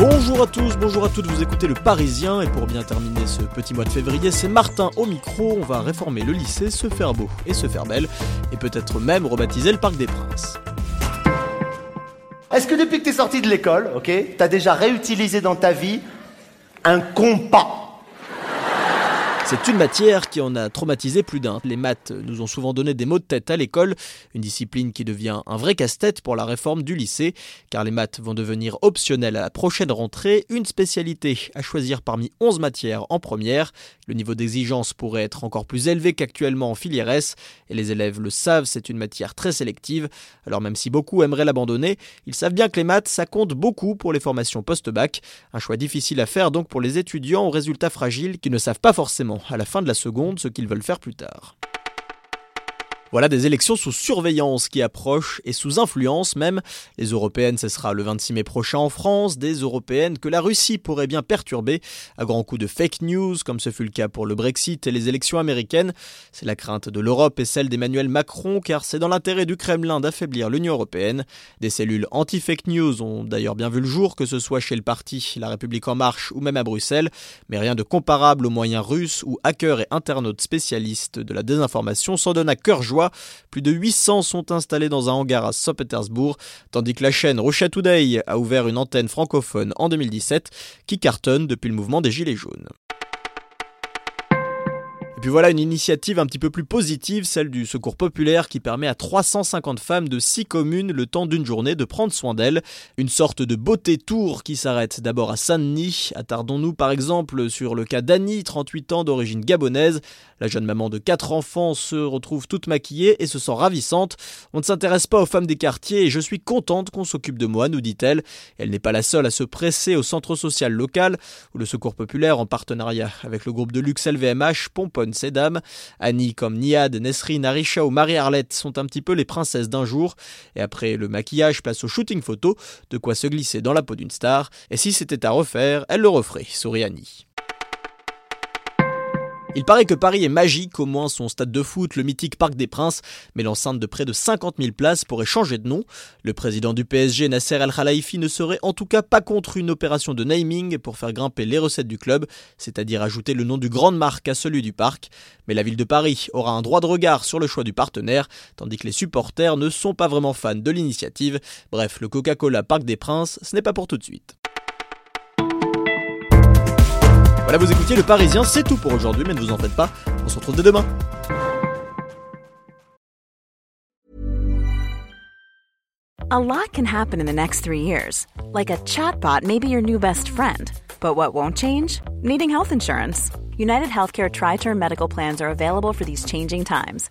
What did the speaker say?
Bonjour à tous, bonjour à toutes, vous écoutez le Parisien et pour bien terminer ce petit mois de février, c'est Martin au micro, on va réformer le lycée, se faire beau et se faire belle et peut-être même rebaptiser le Parc des Princes. Est-ce que depuis que t'es sorti de l'école, ok, t'as déjà réutilisé dans ta vie un compas c'est une matière qui en a traumatisé plus d'un. Les maths nous ont souvent donné des mots de tête à l'école, une discipline qui devient un vrai casse-tête pour la réforme du lycée, car les maths vont devenir optionnelles à la prochaine rentrée, une spécialité à choisir parmi 11 matières en première. Le niveau d'exigence pourrait être encore plus élevé qu'actuellement en filière S, et les élèves le savent, c'est une matière très sélective. Alors même si beaucoup aimeraient l'abandonner, ils savent bien que les maths, ça compte beaucoup pour les formations post-bac. Un choix difficile à faire donc pour les étudiants aux résultats fragiles qui ne savent pas forcément à la fin de la seconde ce qu'ils veulent faire plus tard. Voilà des élections sous surveillance qui approchent et sous influence même. Les européennes, ce sera le 26 mai prochain en France, des européennes que la Russie pourrait bien perturber à grands coups de fake news, comme ce fut le cas pour le Brexit et les élections américaines. C'est la crainte de l'Europe et celle d'Emmanuel Macron, car c'est dans l'intérêt du Kremlin d'affaiblir l'Union européenne. Des cellules anti-fake news ont d'ailleurs bien vu le jour, que ce soit chez le parti La République en marche ou même à Bruxelles, mais rien de comparable aux moyens russes où hackers et internautes spécialistes de la désinformation s'en donnent à cœur joie plus de 800 sont installés dans un hangar à Saint-Pétersbourg, tandis que la chaîne Russia Today a ouvert une antenne francophone en 2017 qui cartonne depuis le mouvement des Gilets jaunes. Et puis voilà une initiative un petit peu plus positive, celle du Secours populaire qui permet à 350 femmes de 6 communes le temps d'une journée de prendre soin d'elles. Une sorte de beauté tour qui s'arrête d'abord à Saint-Denis. Attardons-nous par exemple sur le cas d'Annie, 38 ans d'origine gabonaise. La jeune maman de 4 enfants se retrouve toute maquillée et se sent ravissante. On ne s'intéresse pas aux femmes des quartiers et je suis contente qu'on s'occupe de moi, nous dit-elle. Elle n'est pas la seule à se presser au centre social local où le Secours populaire en partenariat avec le groupe de luxe LVMH pomponne ces dames. Annie comme Niad, Nesrine, Arisha ou Marie-Arlette sont un petit peu les princesses d'un jour. Et après le maquillage, place au shooting photo, de quoi se glisser dans la peau d'une star. Et si c'était à refaire, elle le referait, sourit Annie. Il paraît que Paris est magique, au moins son stade de foot, le mythique Parc des Princes, mais l'enceinte de près de 50 000 places pourrait changer de nom. Le président du PSG, Nasser Al-Khelaifi, ne serait en tout cas pas contre une opération de naming pour faire grimper les recettes du club, c'est-à-dire ajouter le nom du grande marque à celui du parc. Mais la ville de Paris aura un droit de regard sur le choix du partenaire, tandis que les supporters ne sont pas vraiment fans de l'initiative. Bref, le Coca-Cola Parc des Princes, ce n'est pas pour tout de suite. Voilà, vous écoutiez Le Parisien, c'est tout pour aujourd'hui, mais ne vous en faites pas, on se retrouve dès demain. A lot can happen in the next three years. Like a chatbot may be your new best friend. But what won't change? Needing health insurance. United Healthcare Tri Term Medical Plans are available for these changing times